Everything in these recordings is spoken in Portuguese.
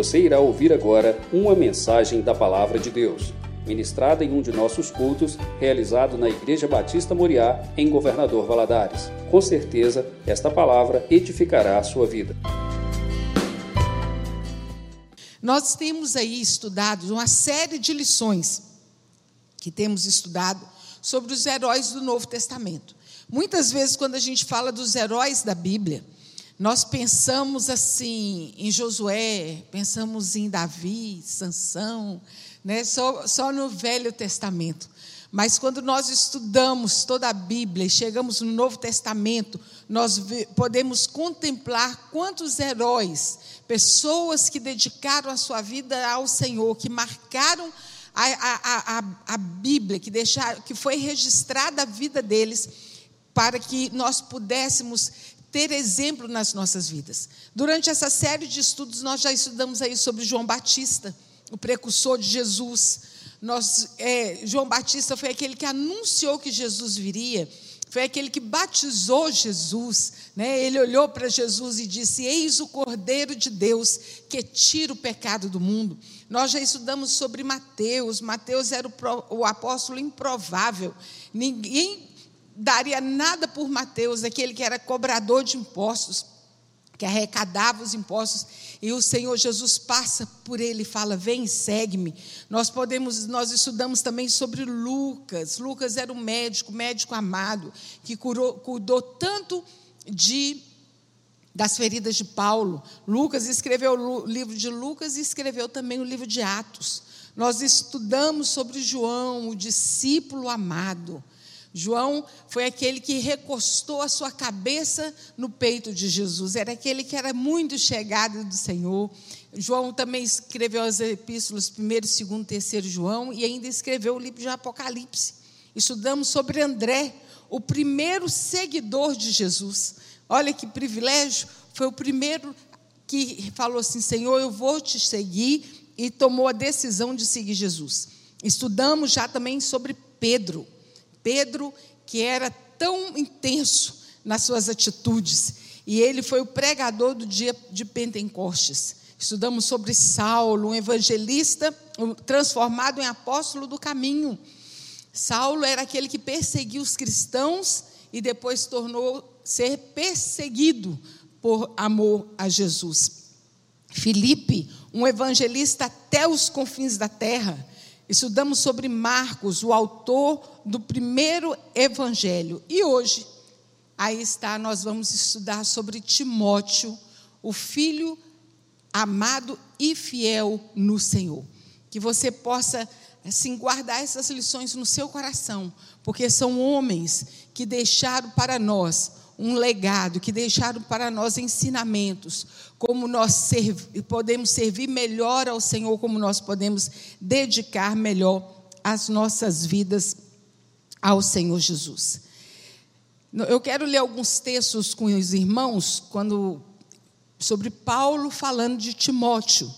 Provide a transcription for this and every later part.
Você irá ouvir agora uma mensagem da Palavra de Deus, ministrada em um de nossos cultos, realizado na Igreja Batista Moriá, em Governador Valadares. Com certeza, esta palavra edificará a sua vida. Nós temos aí estudado uma série de lições que temos estudado sobre os heróis do Novo Testamento. Muitas vezes, quando a gente fala dos heróis da Bíblia, nós pensamos assim em Josué, pensamos em Davi, Sansão, né? só, só no Velho Testamento. Mas quando nós estudamos toda a Bíblia e chegamos no Novo Testamento, nós podemos contemplar quantos heróis, pessoas que dedicaram a sua vida ao Senhor, que marcaram a, a, a, a Bíblia, que, deixaram, que foi registrada a vida deles, para que nós pudéssemos ter exemplo nas nossas vidas. Durante essa série de estudos, nós já estudamos aí sobre João Batista, o precursor de Jesus. Nós, é, João Batista foi aquele que anunciou que Jesus viria, foi aquele que batizou Jesus. Né? Ele olhou para Jesus e disse: Eis o Cordeiro de Deus que tira o pecado do mundo. Nós já estudamos sobre Mateus. Mateus era o, o apóstolo improvável. Ninguém daria nada por Mateus, aquele que era cobrador de impostos, que arrecadava os impostos, e o Senhor Jesus passa por ele e fala: "Vem, segue-me". Nós podemos, nós estudamos também sobre Lucas. Lucas era um médico, médico amado, que curou, cuidou tanto de das feridas de Paulo. Lucas escreveu o livro de Lucas e escreveu também o livro de Atos. Nós estudamos sobre João, o discípulo amado. João foi aquele que recostou a sua cabeça no peito de Jesus, era aquele que era muito chegado do Senhor. João também escreveu as epístolas 1, 2, 3 João e ainda escreveu o livro de Apocalipse. Estudamos sobre André, o primeiro seguidor de Jesus. Olha que privilégio, foi o primeiro que falou assim: Senhor, eu vou te seguir, e tomou a decisão de seguir Jesus. Estudamos já também sobre Pedro. Pedro, que era tão intenso nas suas atitudes, e ele foi o pregador do dia de Pentecostes. Estudamos sobre Saulo, um evangelista transformado em apóstolo do caminho. Saulo era aquele que perseguia os cristãos e depois tornou ser perseguido por amor a Jesus. Filipe, um evangelista até os confins da terra, Estudamos sobre Marcos, o autor do primeiro evangelho. E hoje, aí está, nós vamos estudar sobre Timóteo, o filho amado e fiel no Senhor. Que você possa assim guardar essas lições no seu coração, porque são homens que deixaram para nós um legado, que deixaram para nós ensinamentos, como nós serv podemos servir melhor ao Senhor, como nós podemos dedicar melhor as nossas vidas ao Senhor Jesus. Eu quero ler alguns textos com os irmãos quando sobre Paulo falando de Timóteo.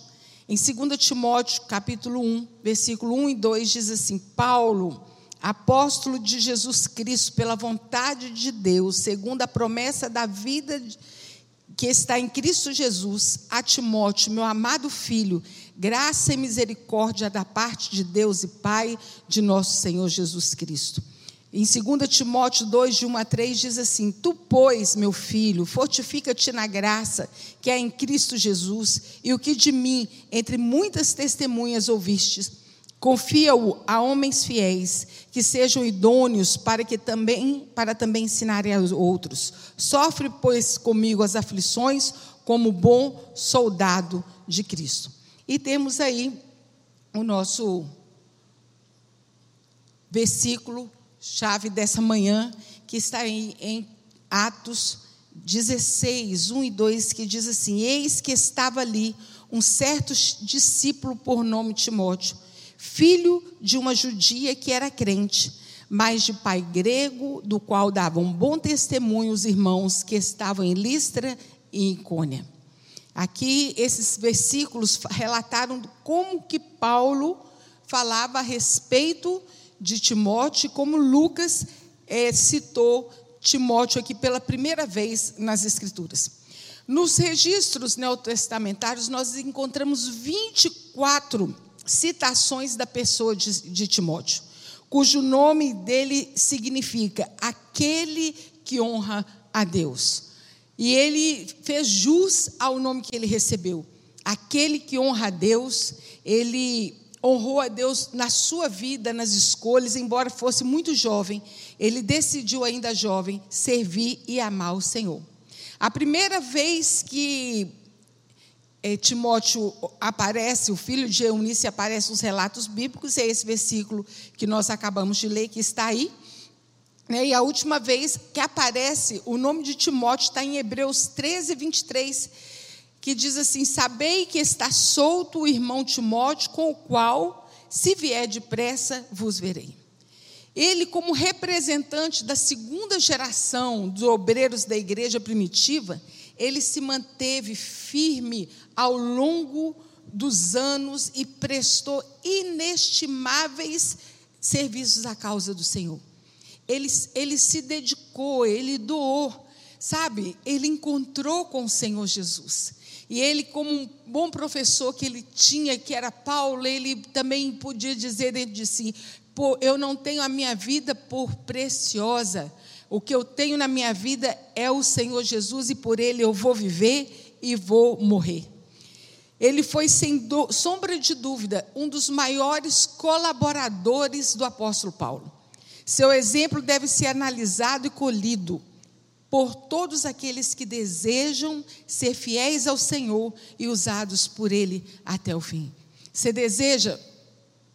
Em 2 Timóteo, capítulo 1, versículo 1 e 2 diz assim: Paulo, apóstolo de Jesus Cristo, pela vontade de Deus, segundo a promessa da vida que está em Cristo Jesus, a Timóteo, meu amado filho, graça e misericórdia da parte de Deus e Pai de nosso Senhor Jesus Cristo. Em 2 Timóteo 2, de 1 a 3, diz assim: Tu, pois, meu filho, fortifica-te na graça que é em Cristo Jesus, e o que de mim, entre muitas testemunhas, ouvistes Confia-o a homens fiéis, que sejam idôneos para que também para também ensinarem aos outros. Sofre, pois, comigo as aflições como bom soldado de Cristo. E temos aí o nosso versículo chave dessa manhã, que está aí em Atos 16, 1 e 2, que diz assim: Eis que estava ali um certo discípulo por nome Timóteo filho de uma judia que era crente, mas de pai grego, do qual davam bom testemunho os irmãos que estavam em Listra e Icônia. Aqui esses versículos relataram como que Paulo falava a respeito de Timóteo, como Lucas é, citou Timóteo aqui pela primeira vez nas Escrituras. Nos registros neotestamentários, nós encontramos 24 citações da pessoa de, de Timóteo, cujo nome dele significa aquele que honra a Deus. E ele fez jus ao nome que ele recebeu. Aquele que honra a Deus, ele honrou a Deus na sua vida, nas escolhas, embora fosse muito jovem, ele decidiu, ainda jovem, servir e amar o Senhor. A primeira vez que Timóteo aparece, o filho de Eunice aparece nos relatos bíblicos, é esse versículo que nós acabamos de ler, que está aí. Né? E a última vez que aparece, o nome de Timóteo está em Hebreus 13, 23, que diz assim: Sabei que está solto o irmão Timóteo, com o qual, se vier depressa, vos verei. Ele, como representante da segunda geração dos obreiros da igreja primitiva, ele se manteve firme ao longo dos anos e prestou inestimáveis serviços à causa do Senhor. Ele, ele se dedicou, ele doou, sabe? Ele encontrou com o Senhor Jesus. E ele, como um bom professor que ele tinha, que era Paulo, ele também podia dizer dentro de si: eu não tenho a minha vida por preciosa. O que eu tenho na minha vida é o Senhor Jesus e por ele eu vou viver e vou morrer. Ele foi, sem sombra de dúvida, um dos maiores colaboradores do apóstolo Paulo. Seu exemplo deve ser analisado e colhido por todos aqueles que desejam ser fiéis ao Senhor e usados por Ele até o fim. Você deseja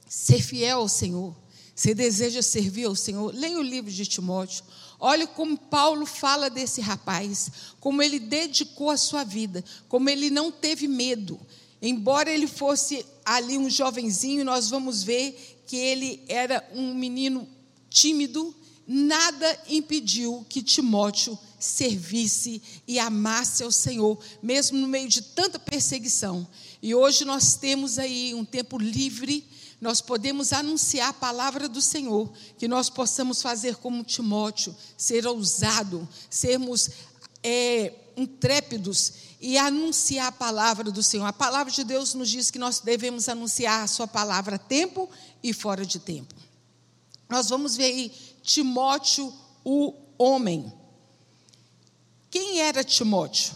ser fiel ao Senhor? Você deseja servir ao Senhor? Leia o livro de Timóteo. Olha como Paulo fala desse rapaz, como ele dedicou a sua vida, como ele não teve medo. Embora ele fosse ali um jovenzinho, nós vamos ver que ele era um menino tímido, nada impediu que Timóteo servisse e amasse ao Senhor, mesmo no meio de tanta perseguição. E hoje nós temos aí um tempo livre, nós podemos anunciar a palavra do Senhor, que nós possamos fazer como Timóteo, ser ousado, sermos é, intrépidos e anunciar a palavra do Senhor. A palavra de Deus nos diz que nós devemos anunciar a sua palavra a tempo e fora de tempo. Nós vamos ver aí Timóteo, o homem. Quem era Timóteo?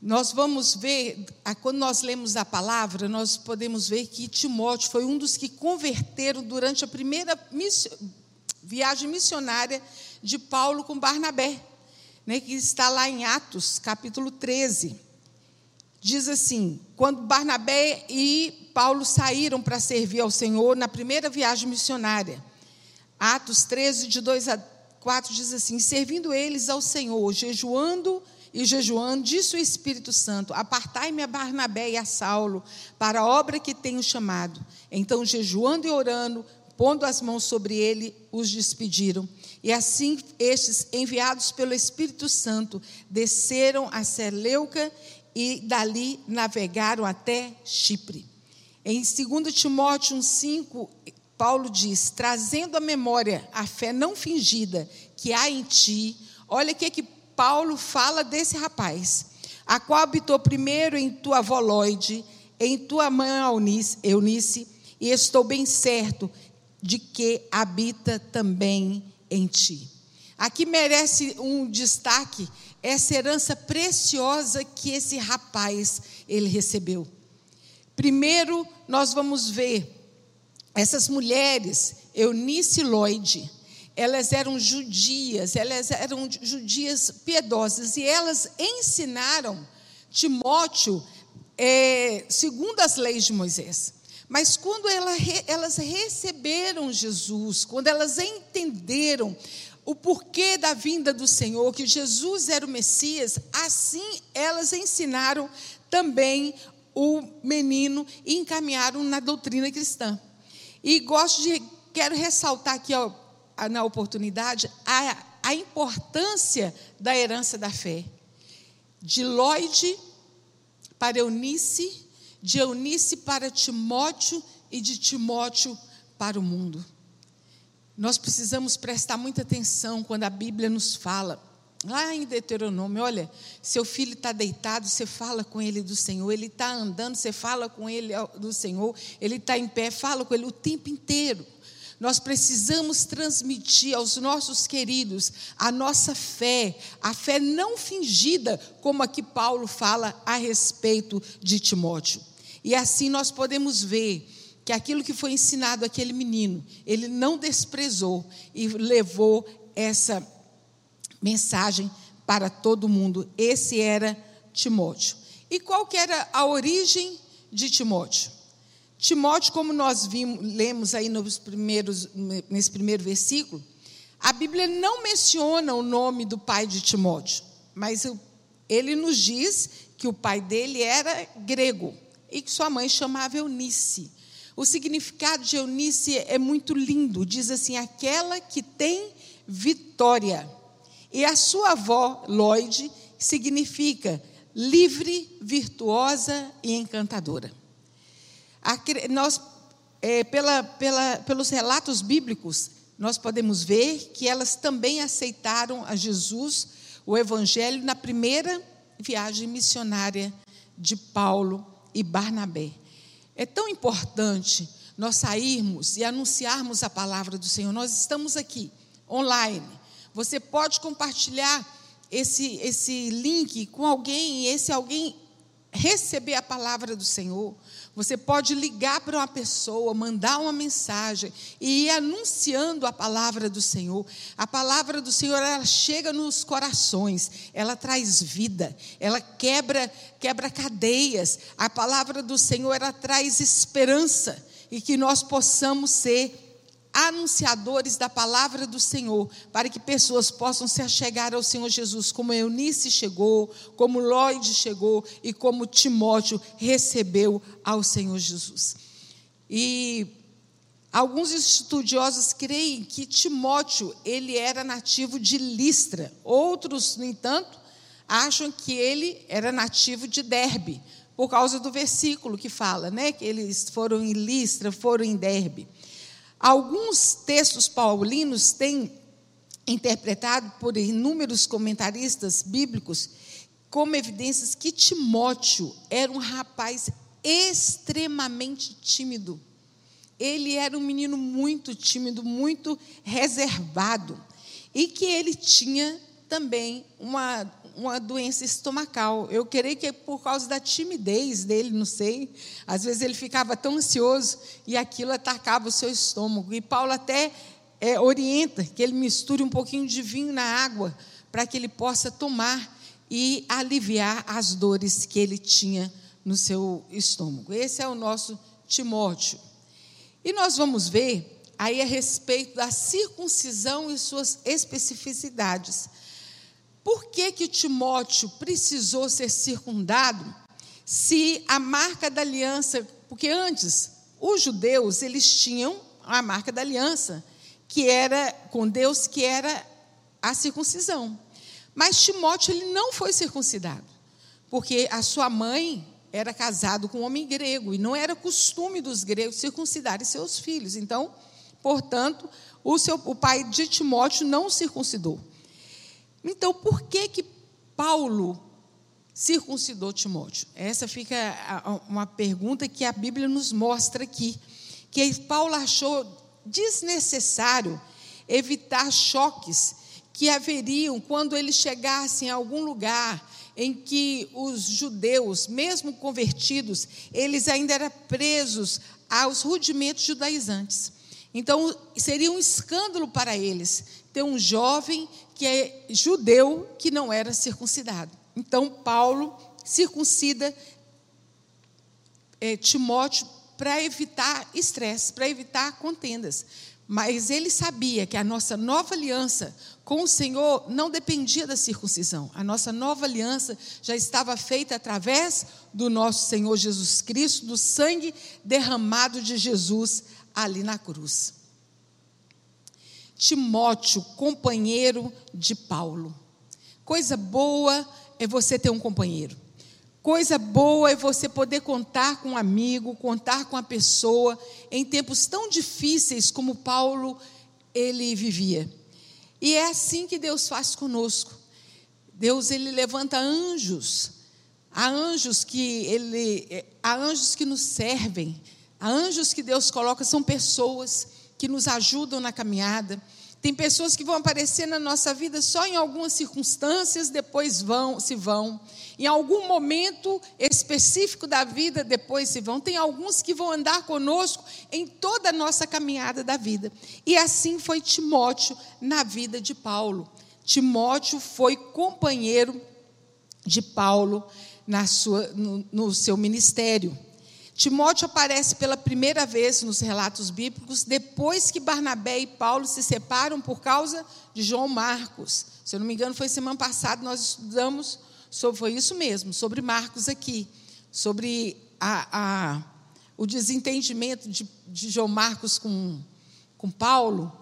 Nós vamos ver, quando nós lemos a palavra, nós podemos ver que Timóteo foi um dos que converteram durante a primeira viagem missionária de Paulo com Barnabé, né, que está lá em Atos, capítulo 13. Diz assim: quando Barnabé e Paulo saíram para servir ao Senhor na primeira viagem missionária, Atos 13, de 2 a 4 diz assim: servindo eles ao Senhor, jejuando e jejuando, disse o Espírito Santo: Apartai-me a Barnabé e a Saulo para a obra que tenho chamado. Então, jejuando e orando, pondo as mãos sobre ele, os despediram. E assim, estes, enviados pelo Espírito Santo, desceram a Seleuca e dali navegaram até Chipre. Em 2 Timóteo 1,5, Paulo diz: trazendo à memória a fé não fingida que há em ti. Olha o que, que Paulo fala desse rapaz, a qual habitou primeiro em tua Lloyd, em tua mãe Eunice, e estou bem certo de que habita também em ti. Aqui merece um destaque essa herança preciosa que esse rapaz ele recebeu. Primeiro, nós vamos ver essas mulheres, Eunice e Lloyd, elas eram judias, elas eram judias piedosas e elas ensinaram Timóteo é, segundo as leis de Moisés. Mas quando ela, elas receberam Jesus, quando elas entenderam o porquê da vinda do Senhor, que Jesus era o Messias, assim elas ensinaram também o menino e encaminharam na doutrina cristã. E gosto de, quero ressaltar aqui ó, na oportunidade a, a importância da herança da fé. De Lloyd para Eunice, de Eunice para Timóteo e de Timóteo para o mundo. Nós precisamos prestar muita atenção quando a Bíblia nos fala Lá em Deuteronômio, olha, seu filho está deitado, você fala com ele do Senhor, ele está andando, você fala com ele do Senhor, ele está em pé, fala com ele o tempo inteiro. Nós precisamos transmitir aos nossos queridos a nossa fé, a fé não fingida, como aqui Paulo fala a respeito de Timóteo. E assim nós podemos ver que aquilo que foi ensinado àquele menino, ele não desprezou e levou essa mensagem para todo mundo. Esse era Timóteo. E qual que era a origem de Timóteo? Timóteo, como nós vimos, lemos aí nos primeiros, nesse primeiro versículo, a Bíblia não menciona o nome do pai de Timóteo, mas ele nos diz que o pai dele era grego e que sua mãe chamava Eunice. O significado de Eunice é muito lindo. Diz assim: aquela que tem vitória. E a sua avó, Lloyd, significa livre, virtuosa e encantadora. Nós, é, pela, pela, pelos relatos bíblicos, nós podemos ver que elas também aceitaram a Jesus, o Evangelho, na primeira viagem missionária de Paulo e Barnabé. É tão importante nós sairmos e anunciarmos a palavra do Senhor. Nós estamos aqui, online. Você pode compartilhar esse, esse link com alguém e esse alguém receber a palavra do Senhor. Você pode ligar para uma pessoa, mandar uma mensagem e ir anunciando a palavra do Senhor. A palavra do Senhor ela chega nos corações, ela traz vida, ela quebra quebra cadeias. A palavra do Senhor ela traz esperança e que nós possamos ser anunciadores da palavra do Senhor, para que pessoas possam se achegar ao Senhor Jesus, como Eunice chegou, como Lloyd chegou e como Timóteo recebeu ao Senhor Jesus. E alguns estudiosos creem que Timóteo ele era nativo de Listra, outros, no entanto, acham que ele era nativo de Derbe, por causa do versículo que fala, né, que eles foram em Listra, foram em Derbe. Alguns textos paulinos têm interpretado por inúmeros comentaristas bíblicos como evidências que Timóteo era um rapaz extremamente tímido. Ele era um menino muito tímido, muito reservado, e que ele tinha também uma, uma doença estomacal. Eu creio que é por causa da timidez dele, não sei. Às vezes ele ficava tão ansioso e aquilo atacava o seu estômago. E Paulo até é, orienta que ele misture um pouquinho de vinho na água para que ele possa tomar e aliviar as dores que ele tinha no seu estômago. Esse é o nosso Timóteo. E nós vamos ver aí a respeito da circuncisão e suas especificidades. Por que, que Timóteo precisou ser circundado se a marca da aliança, porque antes os judeus eles tinham a marca da aliança, que era com Deus, que era a circuncisão. Mas Timóteo ele não foi circuncidado, porque a sua mãe era casado com um homem grego e não era costume dos gregos circuncidarem seus filhos. Então, portanto, o, seu, o pai de Timóteo não circuncidou. Então, por que que Paulo circuncidou Timóteo? Essa fica uma pergunta que a Bíblia nos mostra aqui, que Paulo achou desnecessário evitar choques que haveriam quando ele chegasse em algum lugar em que os judeus, mesmo convertidos, eles ainda eram presos aos rudimentos judaizantes. Então, seria um escândalo para eles ter um jovem que é judeu que não era circuncidado. Então, Paulo circuncida é, Timóteo para evitar estresse, para evitar contendas. Mas ele sabia que a nossa nova aliança com o Senhor não dependia da circuncisão. A nossa nova aliança já estava feita através do nosso Senhor Jesus Cristo, do sangue derramado de Jesus ali na cruz. Timóteo, companheiro de Paulo. Coisa boa é você ter um companheiro. Coisa boa é você poder contar com um amigo, contar com a pessoa em tempos tão difíceis como Paulo ele vivia. E é assim que Deus faz conosco. Deus ele levanta anjos. Há anjos que ele há anjos que nos servem. Há anjos que Deus coloca são pessoas que nos ajudam na caminhada. Tem pessoas que vão aparecer na nossa vida só em algumas circunstâncias, depois vão, se vão. Em algum momento específico da vida, depois se vão. Tem alguns que vão andar conosco em toda a nossa caminhada da vida. E assim foi Timóteo na vida de Paulo. Timóteo foi companheiro de Paulo na sua, no, no seu ministério. Timóteo aparece pela primeira vez nos relatos bíblicos depois que Barnabé e Paulo se separam por causa de João Marcos. Se eu não me engano, foi semana passada nós estudamos sobre foi isso mesmo, sobre Marcos aqui, sobre a, a, o desentendimento de, de João Marcos com, com Paulo.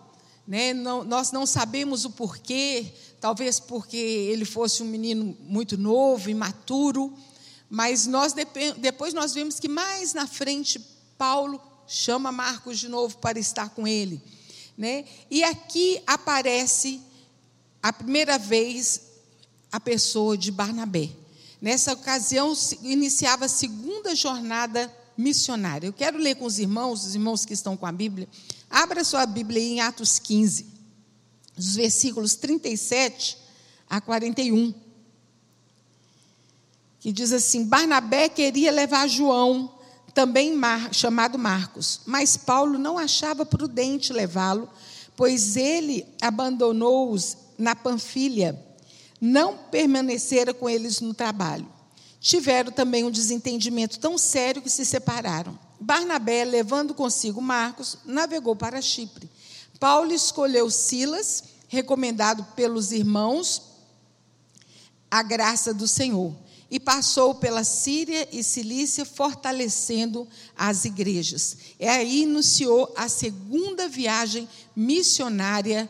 Né? Não, nós não sabemos o porquê, talvez porque ele fosse um menino muito novo, imaturo mas nós depois nós vemos que mais na frente Paulo chama Marcos de novo para estar com ele, né? E aqui aparece a primeira vez a pessoa de Barnabé. Nessa ocasião iniciava a segunda jornada missionária. Eu quero ler com os irmãos, os irmãos que estão com a Bíblia. Abra sua Bíblia em Atos 15, os versículos 37 a 41 que diz assim: Barnabé queria levar João, também Mar, chamado Marcos, mas Paulo não achava prudente levá-lo, pois ele abandonou-os na Panfilha, não permanecera com eles no trabalho. Tiveram também um desentendimento tão sério que se separaram. Barnabé, levando consigo Marcos, navegou para Chipre. Paulo escolheu Silas, recomendado pelos irmãos, a graça do Senhor e passou pela Síria e Cilícia, fortalecendo as igrejas. E aí iniciou a segunda viagem missionária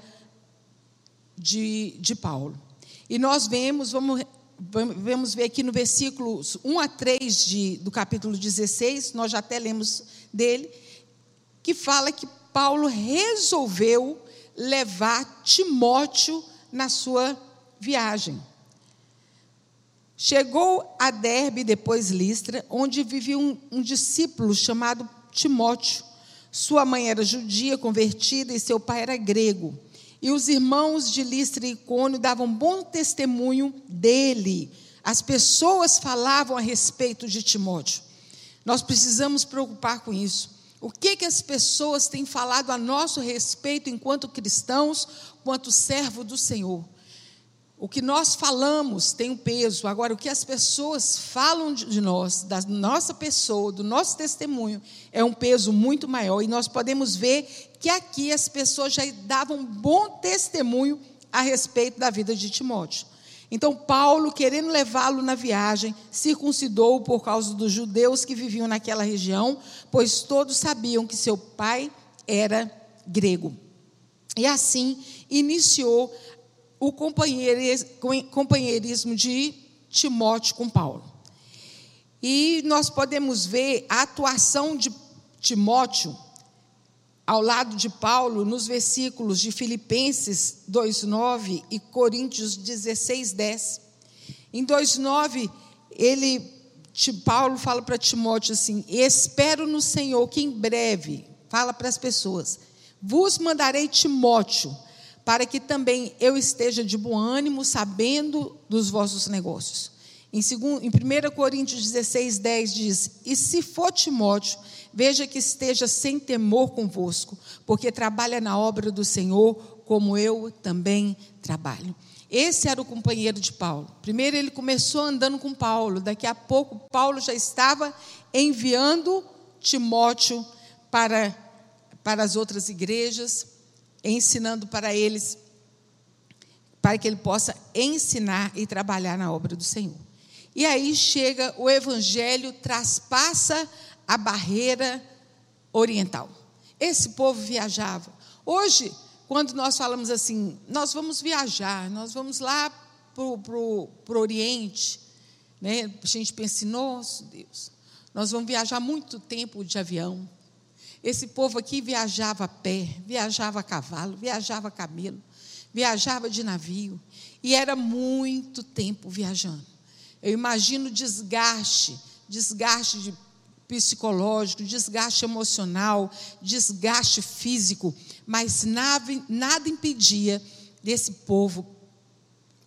de, de Paulo. E nós vemos, vamos, vamos ver aqui no versículo 1 a 3 de, do capítulo 16, nós já até lemos dele, que fala que Paulo resolveu levar Timóteo na sua viagem. Chegou a Derbe, depois Listra, onde vivia um, um discípulo chamado Timóteo. Sua mãe era judia convertida e seu pai era grego. E os irmãos de Listra e Icônio davam bom testemunho dele. As pessoas falavam a respeito de Timóteo. Nós precisamos preocupar com isso. O que, que as pessoas têm falado a nosso respeito enquanto cristãos, quanto servo do Senhor? O que nós falamos tem um peso. Agora, o que as pessoas falam de nós, da nossa pessoa, do nosso testemunho, é um peso muito maior. E nós podemos ver que aqui as pessoas já davam bom testemunho a respeito da vida de Timóteo. Então, Paulo, querendo levá-lo na viagem, circuncidou por causa dos judeus que viviam naquela região, pois todos sabiam que seu pai era grego. E assim iniciou o companheirismo de Timóteo com Paulo. E nós podemos ver a atuação de Timóteo ao lado de Paulo nos versículos de Filipenses 2:9 e Coríntios 16:10. Em 2:9, ele Paulo fala para Timóteo assim: "Espero no Senhor que em breve, fala para as pessoas, vos mandarei Timóteo, para que também eu esteja de bom ânimo, sabendo dos vossos negócios. Em, 1 Coríntios 16, 10 diz: E se for Timóteo, veja que esteja sem temor convosco, porque trabalha na obra do Senhor, como eu também trabalho. Esse era o companheiro de Paulo. Primeiro ele começou andando com Paulo, daqui a pouco Paulo já estava enviando Timóteo para, para as outras igrejas, ensinando para eles, para que ele possa ensinar e trabalhar na obra do Senhor. E aí chega o evangelho, traspassa a barreira oriental. Esse povo viajava. Hoje, quando nós falamos assim, nós vamos viajar, nós vamos lá para o Oriente, né? a gente pensa assim, nosso Deus, nós vamos viajar muito tempo de avião, esse povo aqui viajava a pé, viajava a cavalo, viajava a camelo, viajava de navio e era muito tempo viajando. Eu imagino desgaste, desgaste de psicológico, desgaste emocional, desgaste físico, mas nada, nada impedia desse povo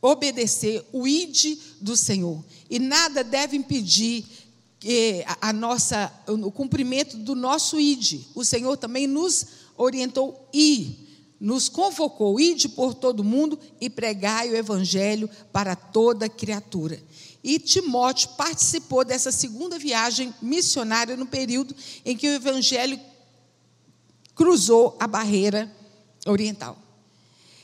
obedecer o ide do Senhor. E nada deve impedir que a, nossa, o cumprimento do nosso ide. O Senhor também nos orientou ir nos convocou, ide por todo mundo e pregai o evangelho para toda criatura. E Timóteo participou dessa segunda viagem missionária no período em que o evangelho cruzou a barreira oriental.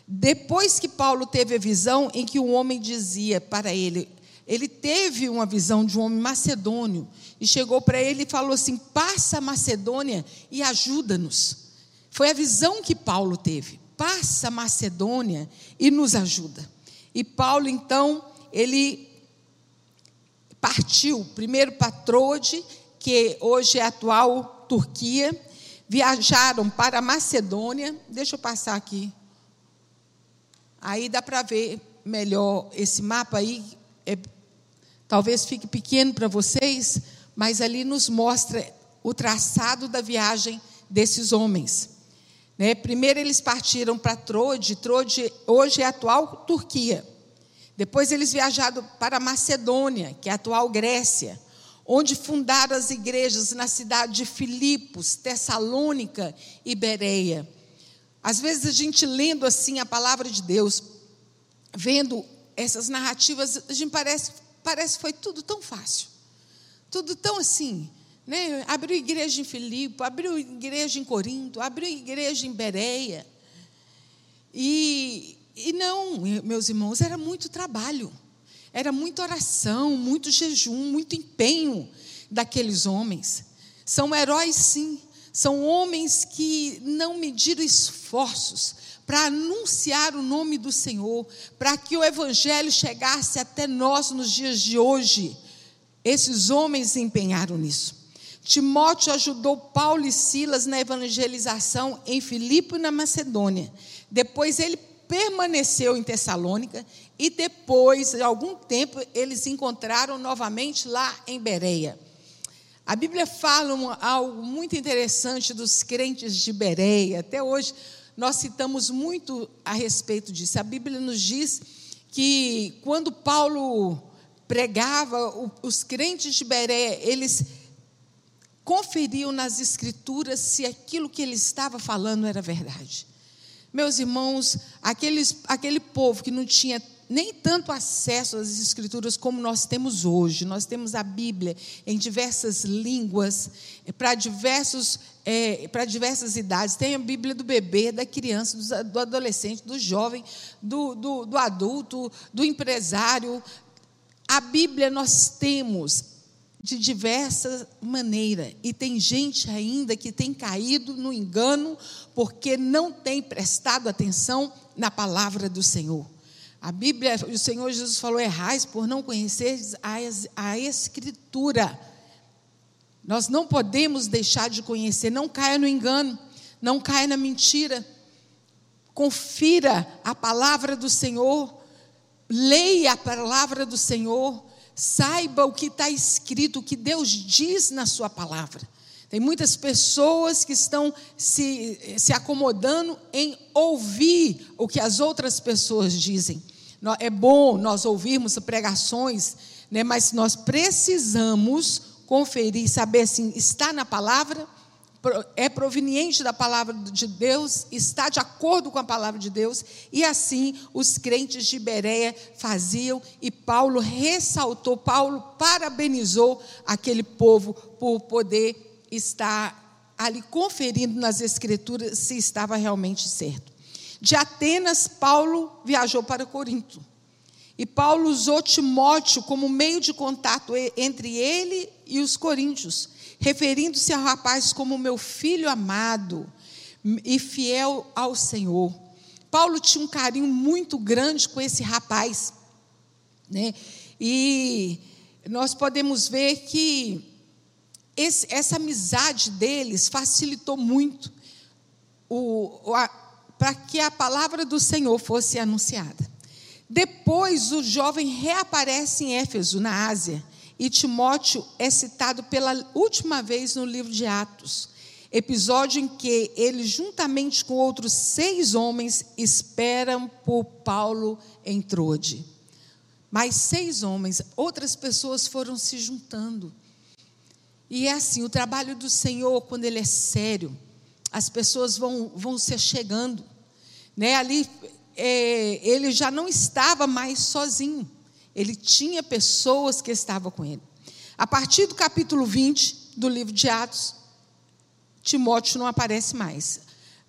Depois que Paulo teve a visão em que um homem dizia para ele, ele teve uma visão de um homem macedônio e chegou para ele e falou assim: "Passa a Macedônia e ajuda-nos". Foi a visão que Paulo teve. Passa a Macedônia e nos ajuda. E Paulo então, ele partiu primeiro para Trode, que hoje é a atual Turquia, viajaram para a Macedônia. Deixa eu passar aqui. Aí dá para ver melhor esse mapa aí. É, talvez fique pequeno para vocês, mas ali nos mostra o traçado da viagem desses homens. Né? Primeiro eles partiram para Trode, Trode hoje é a atual Turquia. Depois eles viajaram para Macedônia, que é a atual Grécia, onde fundaram as igrejas na cidade de Filipos, Tessalônica e Bereia. Às vezes a gente lendo assim a palavra de Deus, vendo essas narrativas, a gente parece, parece que foi tudo tão fácil. Tudo tão assim, né? Abriu igreja em Filipe, abriu igreja em Corinto, abriu igreja em Bereia. E, e não, meus irmãos, era muito trabalho, era muita oração, muito jejum, muito empenho daqueles homens. São heróis, sim, são homens que não mediram esforços para anunciar o nome do Senhor, para que o Evangelho chegasse até nós nos dias de hoje. Esses homens se empenharam nisso. Timóteo ajudou Paulo e Silas na evangelização em Filipe e na Macedônia. Depois ele permaneceu em Tessalônica e depois de algum tempo eles se encontraram novamente lá em Bereia. A Bíblia fala algo muito interessante dos crentes de Bereia. Até hoje nós citamos muito a respeito disso. A Bíblia nos diz que quando Paulo pregava, os crentes de Bereia, eles conferiam nas escrituras se aquilo que ele estava falando era verdade. Meus irmãos, aqueles, aquele povo que não tinha nem tanto acesso às escrituras como nós temos hoje. Nós temos a Bíblia em diversas línguas, eh, para diversos é, para diversas idades. Tem a Bíblia do bebê, da criança, do, do adolescente, do jovem, do, do, do adulto, do empresário. A Bíblia nós temos de diversa maneira. E tem gente ainda que tem caído no engano porque não tem prestado atenção na palavra do Senhor. A Bíblia, o Senhor Jesus falou: errais por não conhecer a Escritura. Nós não podemos deixar de conhecer, não caia no engano, não caia na mentira. Confira a palavra do Senhor, leia a palavra do Senhor, Saiba o que está escrito, o que Deus diz na Sua palavra. Tem muitas pessoas que estão se, se acomodando em ouvir o que as outras pessoas dizem. É bom nós ouvirmos pregações, né, mas nós precisamos conferir, saber se está na palavra é proveniente da palavra de Deus, está de acordo com a palavra de Deus, e assim os crentes de Bereia faziam, e Paulo ressaltou, Paulo parabenizou aquele povo por poder estar ali conferindo nas escrituras se estava realmente certo. De Atenas, Paulo viajou para Corinto. E Paulo usou Timóteo como meio de contato entre ele e os coríntios referindo-se ao rapaz como meu filho amado e fiel ao Senhor. Paulo tinha um carinho muito grande com esse rapaz, né? E nós podemos ver que esse, essa amizade deles facilitou muito o, a, para que a palavra do Senhor fosse anunciada. Depois, o jovem reaparece em Éfeso, na Ásia, e Timóteo é citado pela última vez no livro de Atos, episódio em que ele, juntamente com outros seis homens, esperam por Paulo em Trode. Mais seis homens, outras pessoas foram se juntando. E é assim: o trabalho do Senhor, quando ele é sério, as pessoas vão, vão se chegando. Né? Ali, é, ele já não estava mais sozinho. Ele tinha pessoas que estavam com ele. A partir do capítulo 20 do livro de Atos, Timóteo não aparece mais.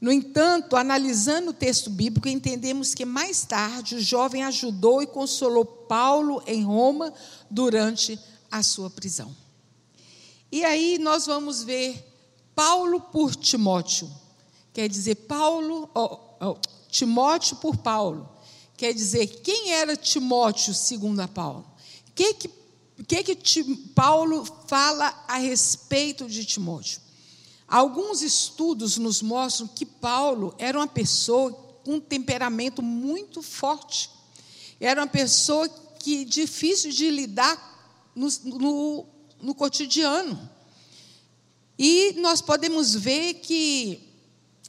No entanto, analisando o texto bíblico, entendemos que mais tarde o jovem ajudou e consolou Paulo em Roma durante a sua prisão. E aí nós vamos ver Paulo por Timóteo. Quer dizer, Paulo, oh, oh, Timóteo por Paulo. Quer dizer, quem era Timóteo segundo a Paulo? O que que, que, que Paulo fala a respeito de Timóteo? Alguns estudos nos mostram que Paulo era uma pessoa com um temperamento muito forte. Era uma pessoa que difícil de lidar no, no, no cotidiano. E nós podemos ver que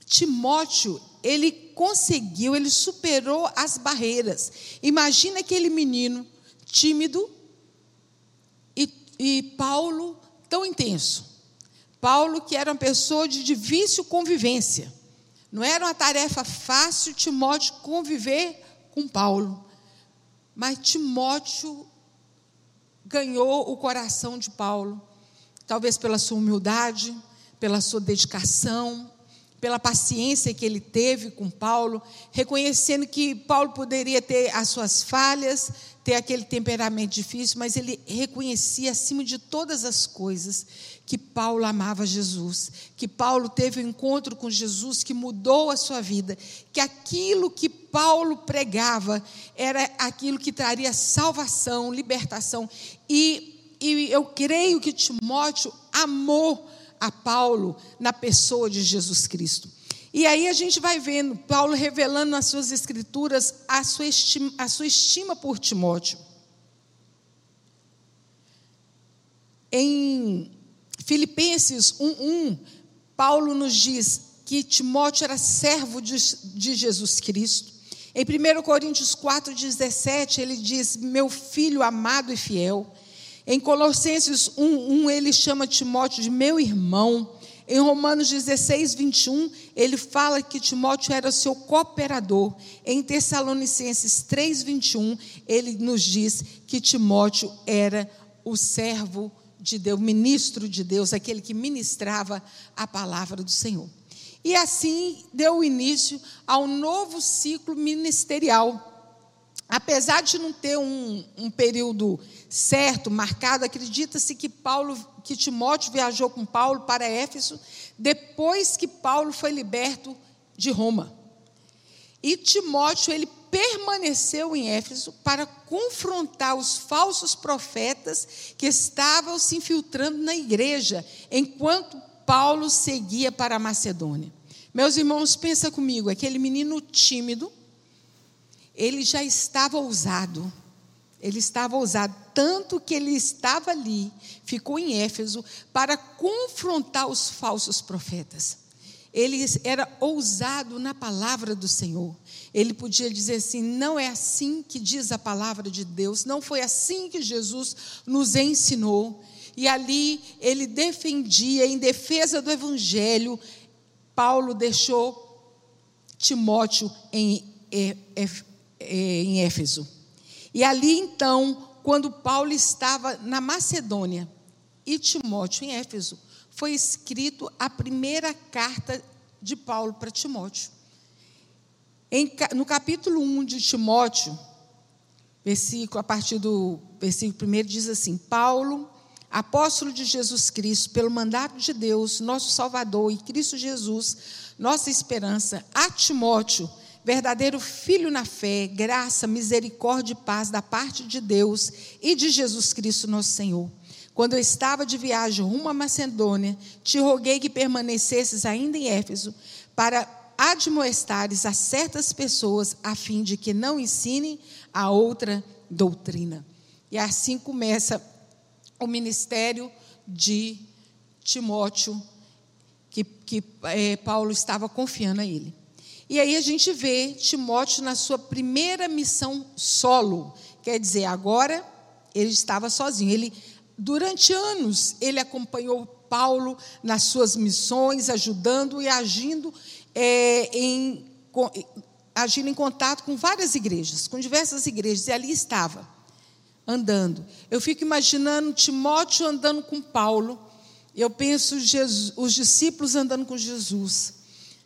Timóteo ele conseguiu, ele superou as barreiras. Imagina aquele menino tímido e, e Paulo tão intenso. Paulo, que era uma pessoa de difícil convivência. Não era uma tarefa fácil Timóteo conviver com Paulo. Mas Timóteo ganhou o coração de Paulo, talvez pela sua humildade, pela sua dedicação, pela paciência que ele teve com Paulo, reconhecendo que Paulo poderia ter as suas falhas, ter aquele temperamento difícil, mas ele reconhecia acima de todas as coisas que Paulo amava Jesus, que Paulo teve um encontro com Jesus que mudou a sua vida, que aquilo que Paulo pregava era aquilo que traria salvação, libertação. E, e eu creio que Timóteo amou a Paulo na pessoa de Jesus Cristo. E aí a gente vai vendo Paulo revelando nas suas escrituras a sua estima, a sua estima por Timóteo. Em Filipenses 1:1, Paulo nos diz que Timóteo era servo de, de Jesus Cristo. Em 1 Coríntios 4,17, ele diz: Meu filho amado e fiel. Em Colossenses 1:1 ele chama Timóteo de meu irmão. Em Romanos 16, 21, ele fala que Timóteo era seu cooperador. Em Tessalonicenses 3, 21, ele nos diz que Timóteo era o servo de Deus, ministro de Deus, aquele que ministrava a palavra do Senhor. E assim deu início ao novo ciclo ministerial apesar de não ter um, um período certo, marcado, acredita-se que Paulo, que Timóteo viajou com Paulo para Éfeso depois que Paulo foi liberto de Roma. E Timóteo ele permaneceu em Éfeso para confrontar os falsos profetas que estavam se infiltrando na igreja, enquanto Paulo seguia para a Macedônia. Meus irmãos, pensa comigo, aquele menino tímido, ele já estava ousado. Ele estava ousado, tanto que ele estava ali, ficou em Éfeso, para confrontar os falsos profetas. Ele era ousado na palavra do Senhor. Ele podia dizer assim: não é assim que diz a palavra de Deus, não foi assim que Jesus nos ensinou. E ali ele defendia, em defesa do Evangelho, Paulo deixou Timóteo em é, em Éfeso. E ali então, quando Paulo estava na Macedônia e Timóteo em Éfeso, foi escrito a primeira carta de Paulo para Timóteo. Em, no capítulo 1 de Timóteo, versículo, a partir do versículo 1, diz assim: Paulo, apóstolo de Jesus Cristo, pelo mandato de Deus, nosso Salvador, e Cristo Jesus, nossa esperança, a Timóteo verdadeiro filho na fé, graça, misericórdia e paz da parte de Deus e de Jesus Cristo, nosso Senhor. Quando eu estava de viagem rumo a Macedônia, te roguei que permanecesses ainda em Éfeso, para admoestares a certas pessoas, a fim de que não ensinem a outra doutrina. E assim começa o ministério de Timóteo, que, que é, Paulo estava confiando a ele. E aí a gente vê Timóteo na sua primeira missão solo, quer dizer, agora ele estava sozinho. Ele, durante anos, ele acompanhou Paulo nas suas missões, ajudando e agindo é, em, agindo em contato com várias igrejas, com diversas igrejas, e ali estava, andando. Eu fico imaginando Timóteo andando com Paulo, eu penso Jesus, os discípulos andando com Jesus.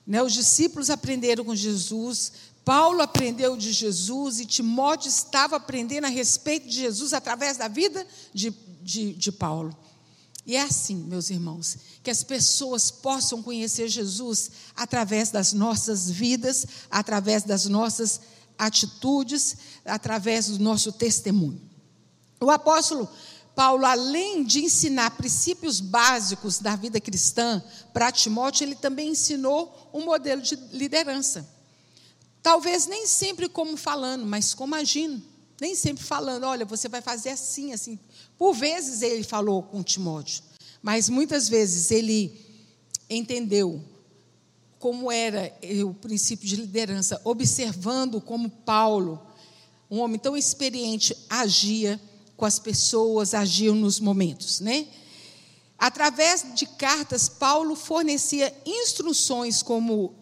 Né? Os discípulos aprenderam com Jesus, Paulo aprendeu de Jesus e Timóteo estava aprendendo a respeito de Jesus através da vida de, de, de Paulo. E é assim, meus irmãos, que as pessoas possam conhecer Jesus através das nossas vidas, através das nossas atitudes, através do nosso testemunho. O apóstolo Paulo, além de ensinar princípios básicos da vida cristã para Timóteo, ele também ensinou um modelo de liderança. Talvez nem sempre como falando, mas como agindo. Nem sempre falando, olha, você vai fazer assim, assim. Por vezes ele falou com Timóteo, mas muitas vezes ele entendeu como era o princípio de liderança, observando como Paulo, um homem tão experiente, agia com as pessoas, agia nos momentos, né? Através de cartas, Paulo fornecia instruções como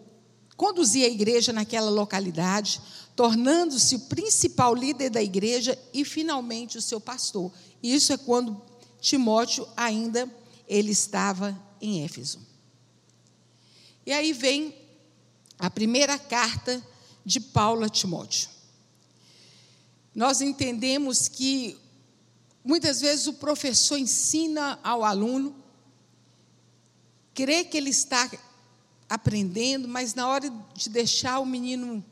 conduzir a igreja naquela localidade, tornando-se o principal líder da igreja e finalmente o seu pastor. Isso é quando Timóteo ainda ele estava em Éfeso. E aí vem a primeira carta de Paulo a Timóteo. Nós entendemos que muitas vezes o professor ensina ao aluno, crê que ele está aprendendo, mas na hora de deixar o menino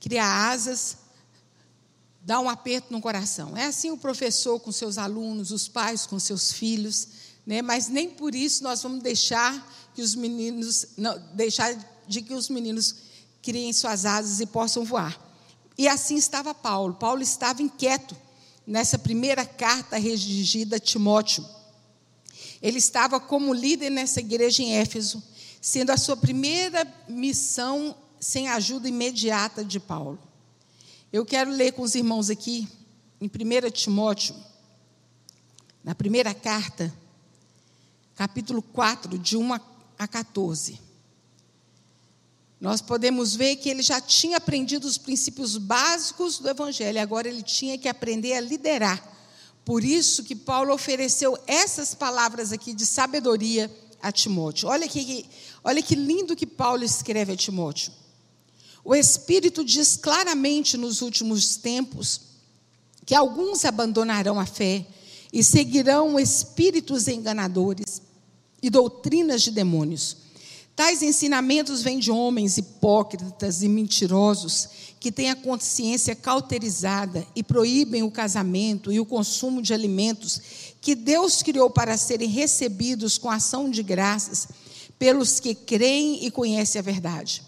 criar asas, dá um aperto no coração. É assim o professor com seus alunos, os pais com seus filhos, né? Mas nem por isso nós vamos deixar que os meninos não, deixar de que os meninos criem suas asas e possam voar. E assim estava Paulo. Paulo estava inquieto nessa primeira carta redigida a Timóteo. Ele estava como líder nessa igreja em Éfeso sendo a sua primeira missão sem ajuda imediata de Paulo. Eu quero ler com os irmãos aqui, em 1 Timóteo, na primeira carta, capítulo 4, de 1 a 14. Nós podemos ver que ele já tinha aprendido os princípios básicos do Evangelho, agora ele tinha que aprender a liderar. Por isso que Paulo ofereceu essas palavras aqui de sabedoria a Timóteo. Olha que, olha que lindo que Paulo escreve a Timóteo. O Espírito diz claramente nos últimos tempos que alguns abandonarão a fé e seguirão espíritos enganadores e doutrinas de demônios. Tais ensinamentos vêm de homens hipócritas e mentirosos que têm a consciência cauterizada e proíbem o casamento e o consumo de alimentos que Deus criou para serem recebidos com ação de graças pelos que creem e conhecem a verdade.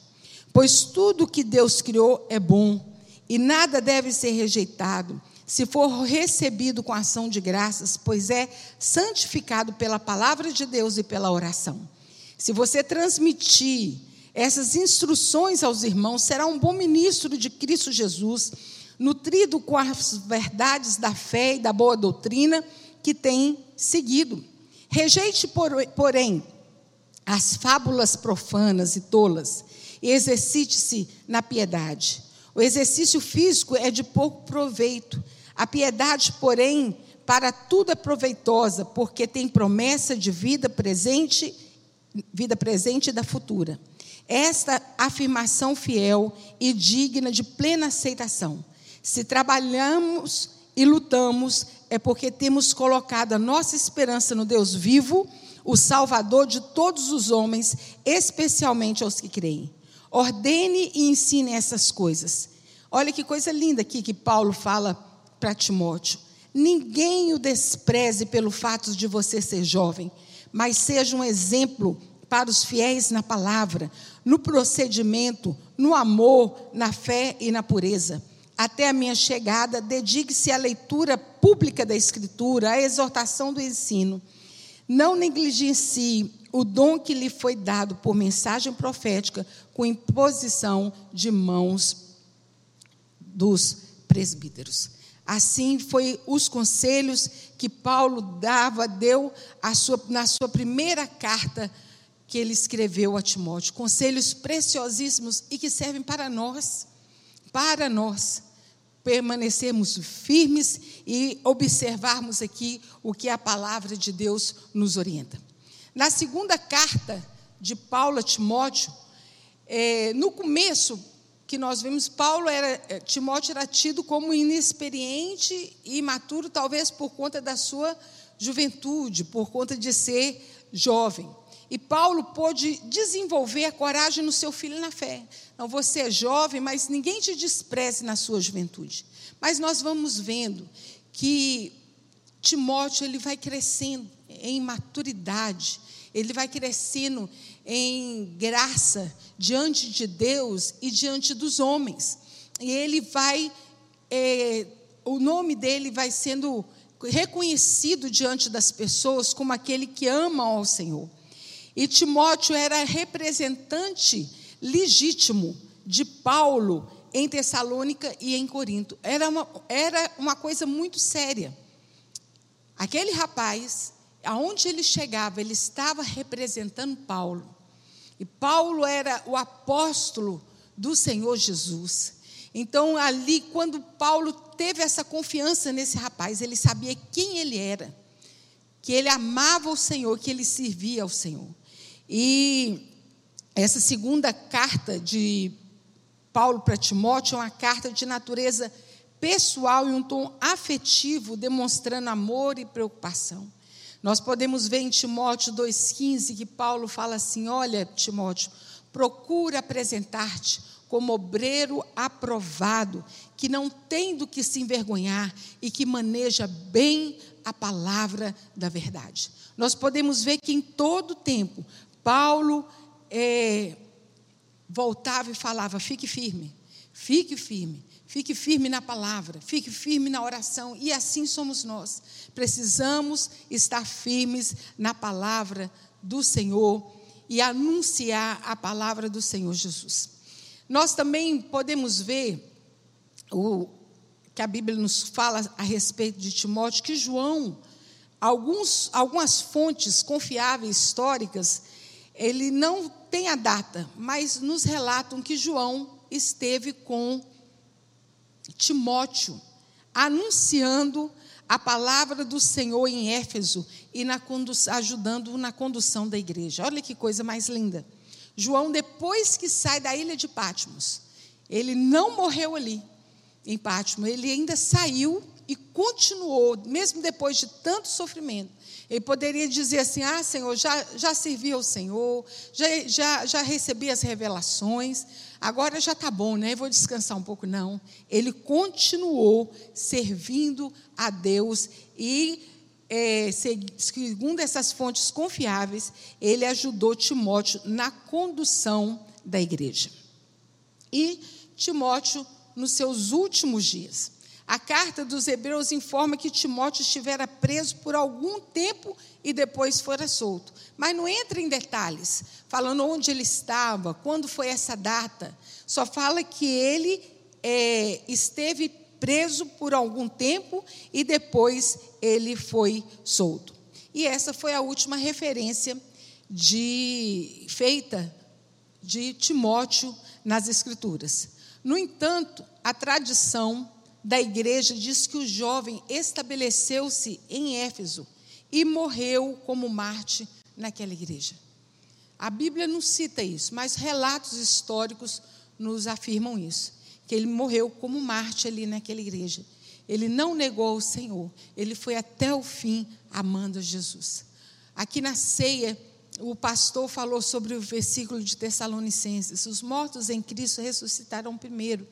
Pois tudo que Deus criou é bom e nada deve ser rejeitado, se for recebido com ação de graças, pois é santificado pela palavra de Deus e pela oração. Se você transmitir essas instruções aos irmãos, será um bom ministro de Cristo Jesus, nutrido com as verdades da fé e da boa doutrina que tem seguido. Rejeite, porém, as fábulas profanas e tolas e exercite-se na piedade. O exercício físico é de pouco proveito. A piedade, porém, para tudo é proveitosa, porque tem promessa de vida presente, vida presente e da futura. Esta afirmação fiel e digna de plena aceitação. Se trabalhamos e lutamos, é porque temos colocado a nossa esperança no Deus vivo, o Salvador de todos os homens, especialmente aos que creem. Ordene e ensine essas coisas. Olha que coisa linda aqui que Paulo fala para Timóteo. Ninguém o despreze pelo fato de você ser jovem, mas seja um exemplo para os fiéis na palavra, no procedimento, no amor, na fé e na pureza. Até a minha chegada, dedique-se à leitura pública da Escritura, à exortação do ensino. Não negligencie o dom que lhe foi dado por mensagem profética, com imposição de mãos dos presbíteros. Assim foi os conselhos que Paulo dava, deu sua, na sua primeira carta que ele escreveu a Timóteo. Conselhos preciosíssimos e que servem para nós, para nós permanecermos firmes e observarmos aqui o que a palavra de Deus nos orienta. Na segunda carta de Paulo a Timóteo, é, no começo, que nós vimos, Paulo era, eh, Timóteo era tido como inexperiente e imaturo, talvez por conta da sua juventude, por conta de ser jovem. E Paulo pôde desenvolver a coragem no seu filho na fé. Não, você é jovem, mas ninguém te despreze na sua juventude. Mas nós vamos vendo que Timóteo ele vai crescendo em maturidade, ele vai crescendo em graça diante de Deus e diante dos homens. E ele vai, é, o nome dele vai sendo reconhecido diante das pessoas como aquele que ama ao Senhor. E Timóteo era representante legítimo de Paulo em Tessalônica e em Corinto. Era uma, era uma coisa muito séria. Aquele rapaz, aonde ele chegava, ele estava representando Paulo. E Paulo era o apóstolo do Senhor Jesus. Então, ali, quando Paulo teve essa confiança nesse rapaz, ele sabia quem ele era, que ele amava o Senhor, que ele servia ao Senhor. E essa segunda carta de Paulo para Timóteo é uma carta de natureza pessoal e um tom afetivo, demonstrando amor e preocupação. Nós podemos ver em Timóteo 2,15 que Paulo fala assim: Olha, Timóteo, procura apresentar-te como obreiro aprovado, que não tem do que se envergonhar e que maneja bem a palavra da verdade. Nós podemos ver que em todo tempo, Paulo é, voltava e falava: fique firme, fique firme, Fique firme na palavra, fique firme na oração, e assim somos nós. Precisamos estar firmes na palavra do Senhor e anunciar a palavra do Senhor Jesus. Nós também podemos ver o que a Bíblia nos fala a respeito de Timóteo, que João, alguns, algumas fontes confiáveis históricas, ele não tem a data, mas nos relatam que João esteve com Timóteo, anunciando a palavra do Senhor em Éfeso e ajudando na condução da igreja. Olha que coisa mais linda. João, depois que sai da ilha de Patmos, ele não morreu ali em Patmos, ele ainda saiu e continuou, mesmo depois de tanto sofrimento. Ele poderia dizer assim: Ah, Senhor, já, já servi ao Senhor, já, já, já recebi as revelações, agora já está bom, né? Vou descansar um pouco. Não. Ele continuou servindo a Deus e, é, segundo essas fontes confiáveis, ele ajudou Timóteo na condução da igreja. E Timóteo, nos seus últimos dias, a carta dos Hebreus informa que Timóteo estivera preso por algum tempo e depois fora solto. Mas não entra em detalhes, falando onde ele estava, quando foi essa data. Só fala que ele é, esteve preso por algum tempo e depois ele foi solto. E essa foi a última referência de, feita de Timóteo nas Escrituras. No entanto, a tradição da igreja diz que o jovem estabeleceu-se em Éfeso e morreu como Marte naquela igreja. A Bíblia não cita isso, mas relatos históricos nos afirmam isso, que ele morreu como Marte ali naquela igreja. Ele não negou o Senhor, ele foi até o fim amando Jesus. Aqui na ceia, o pastor falou sobre o versículo de Tessalonicenses: os mortos em Cristo ressuscitarão primeiro.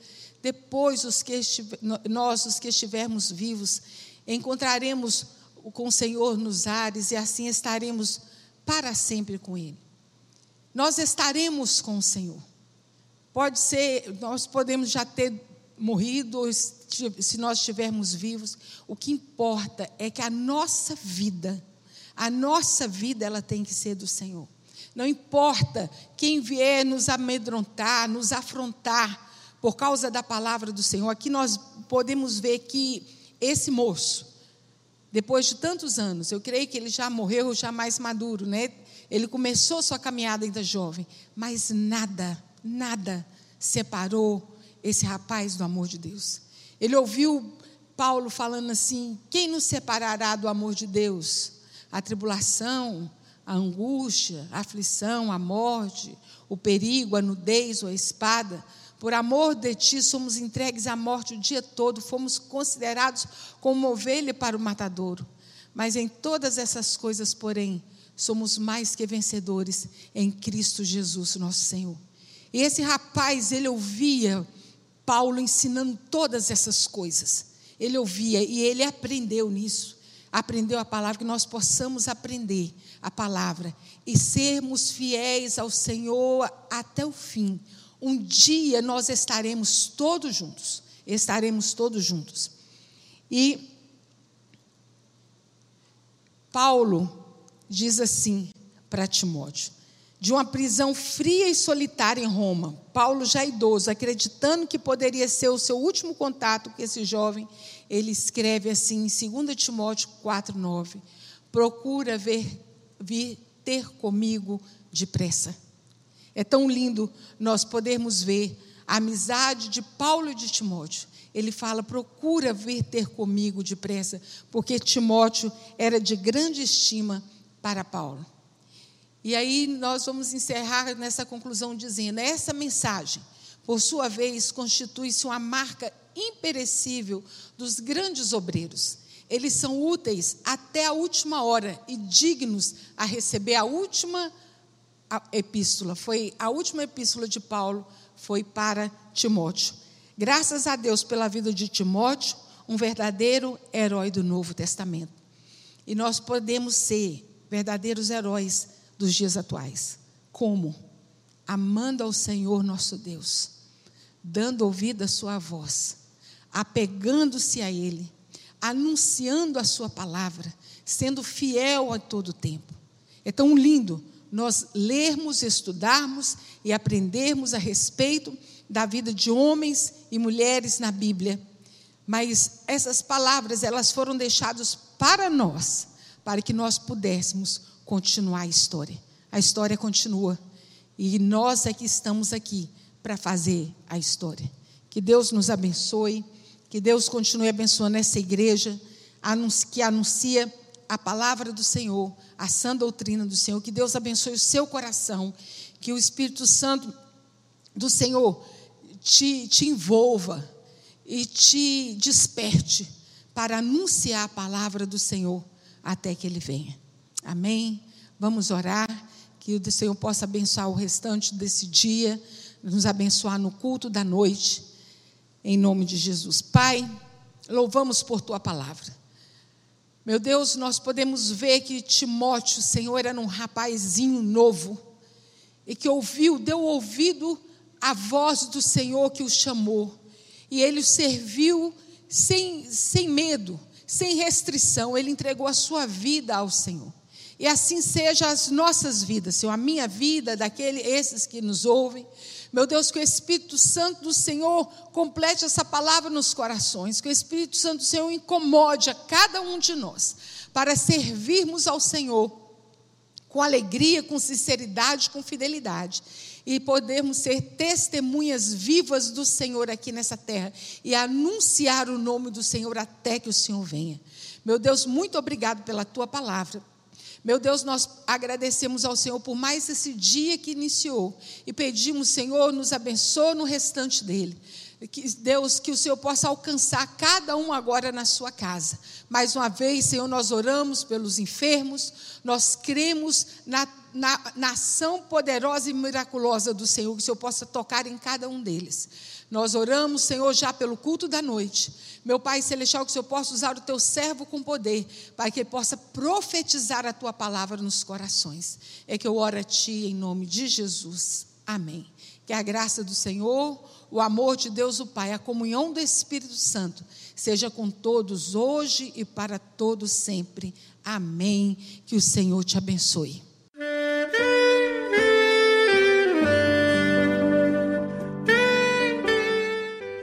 Depois, os que estiver, nós, os que estivermos vivos, encontraremos com o Senhor nos ares e assim estaremos para sempre com Ele. nós estaremos com o Senhor. Pode ser, nós podemos já ter morrido, se nós estivermos vivos, o que importa é que a nossa vida, a nossa vida, ela tem que ser do Senhor. Não importa quem vier nos amedrontar, nos afrontar por causa da palavra do Senhor. Aqui nós podemos ver que esse moço, depois de tantos anos, eu creio que ele já morreu, já mais maduro, né? Ele começou sua caminhada ainda jovem, mas nada, nada separou esse rapaz do amor de Deus. Ele ouviu Paulo falando assim: quem nos separará do amor de Deus? A tribulação, a angústia, a aflição, a morte, o perigo, a nudez ou a espada. Por amor de ti, somos entregues à morte o dia todo, fomos considerados como ovelha para o matadouro. Mas em todas essas coisas, porém, somos mais que vencedores em Cristo Jesus, nosso Senhor. E esse rapaz, ele ouvia Paulo ensinando todas essas coisas. Ele ouvia e ele aprendeu nisso aprendeu a palavra, que nós possamos aprender a palavra e sermos fiéis ao Senhor até o fim. Um dia nós estaremos todos juntos, estaremos todos juntos. E Paulo diz assim para Timóteo: de uma prisão fria e solitária em Roma, Paulo já idoso, acreditando que poderia ser o seu último contato com esse jovem, ele escreve assim em 2 Timóteo 4,9: Procura ver, vir ter comigo depressa. É tão lindo nós podermos ver a amizade de Paulo e de Timóteo. Ele fala: procura vir ter comigo depressa, porque Timóteo era de grande estima para Paulo. E aí nós vamos encerrar nessa conclusão dizendo: essa mensagem, por sua vez, constitui-se uma marca imperecível dos grandes obreiros. Eles são úteis até a última hora e dignos a receber a última epístola. Foi a última epístola de Paulo foi para Timóteo. Graças a Deus pela vida de Timóteo, um verdadeiro herói do Novo Testamento. E nós podemos ser verdadeiros heróis dos dias atuais. Como? Amando ao Senhor nosso Deus, dando ouvido à sua voz, apegando-se a Ele, anunciando a Sua palavra, sendo fiel a todo tempo. É tão lindo nós lermos, estudarmos e aprendermos a respeito da vida de homens e mulheres na Bíblia. Mas essas palavras, elas foram deixadas para nós, para que nós pudéssemos continuar a história. A história continua. E nós é que estamos aqui para fazer a história. Que Deus nos abençoe. Que Deus continue abençoando essa igreja que anuncia a palavra do Senhor, a sã doutrina do Senhor. Que Deus abençoe o seu coração. Que o Espírito Santo do Senhor te, te envolva e te desperte para anunciar a palavra do Senhor até que Ele venha. Amém? Vamos orar. Que o Senhor possa abençoar o restante desse dia, nos abençoar no culto da noite em nome de Jesus. Pai, louvamos por tua palavra. Meu Deus, nós podemos ver que Timóteo, Senhor, era um rapazinho novo e que ouviu, deu ouvido à voz do Senhor que o chamou. E ele o serviu sem, sem medo, sem restrição, ele entregou a sua vida ao Senhor. E assim seja as nossas vidas, Senhor, a minha vida, daquele, esses que nos ouvem. Meu Deus, que o Espírito Santo do Senhor complete essa palavra nos corações, que o Espírito Santo do Senhor incomode a cada um de nós para servirmos ao Senhor com alegria, com sinceridade, com fidelidade e podermos ser testemunhas vivas do Senhor aqui nessa terra e anunciar o nome do Senhor até que o Senhor venha. Meu Deus, muito obrigado pela tua palavra. Meu Deus, nós agradecemos ao Senhor por mais esse dia que iniciou e pedimos, Senhor, nos abençoe no restante dele. Que, Deus, que o Senhor possa alcançar cada um agora na sua casa. Mais uma vez, Senhor, nós oramos pelos enfermos, nós cremos na, na, na ação poderosa e miraculosa do Senhor, que o Senhor possa tocar em cada um deles. Nós oramos, Senhor, já pelo culto da noite. Meu Pai Celestial, que o Senhor possa usar o teu servo com poder, para que ele possa profetizar a tua palavra nos corações. É que eu oro a Ti em nome de Jesus. Amém. Que a graça do Senhor, o amor de Deus o Pai, a comunhão do Espírito Santo, seja com todos hoje e para todos sempre. Amém. Que o Senhor te abençoe.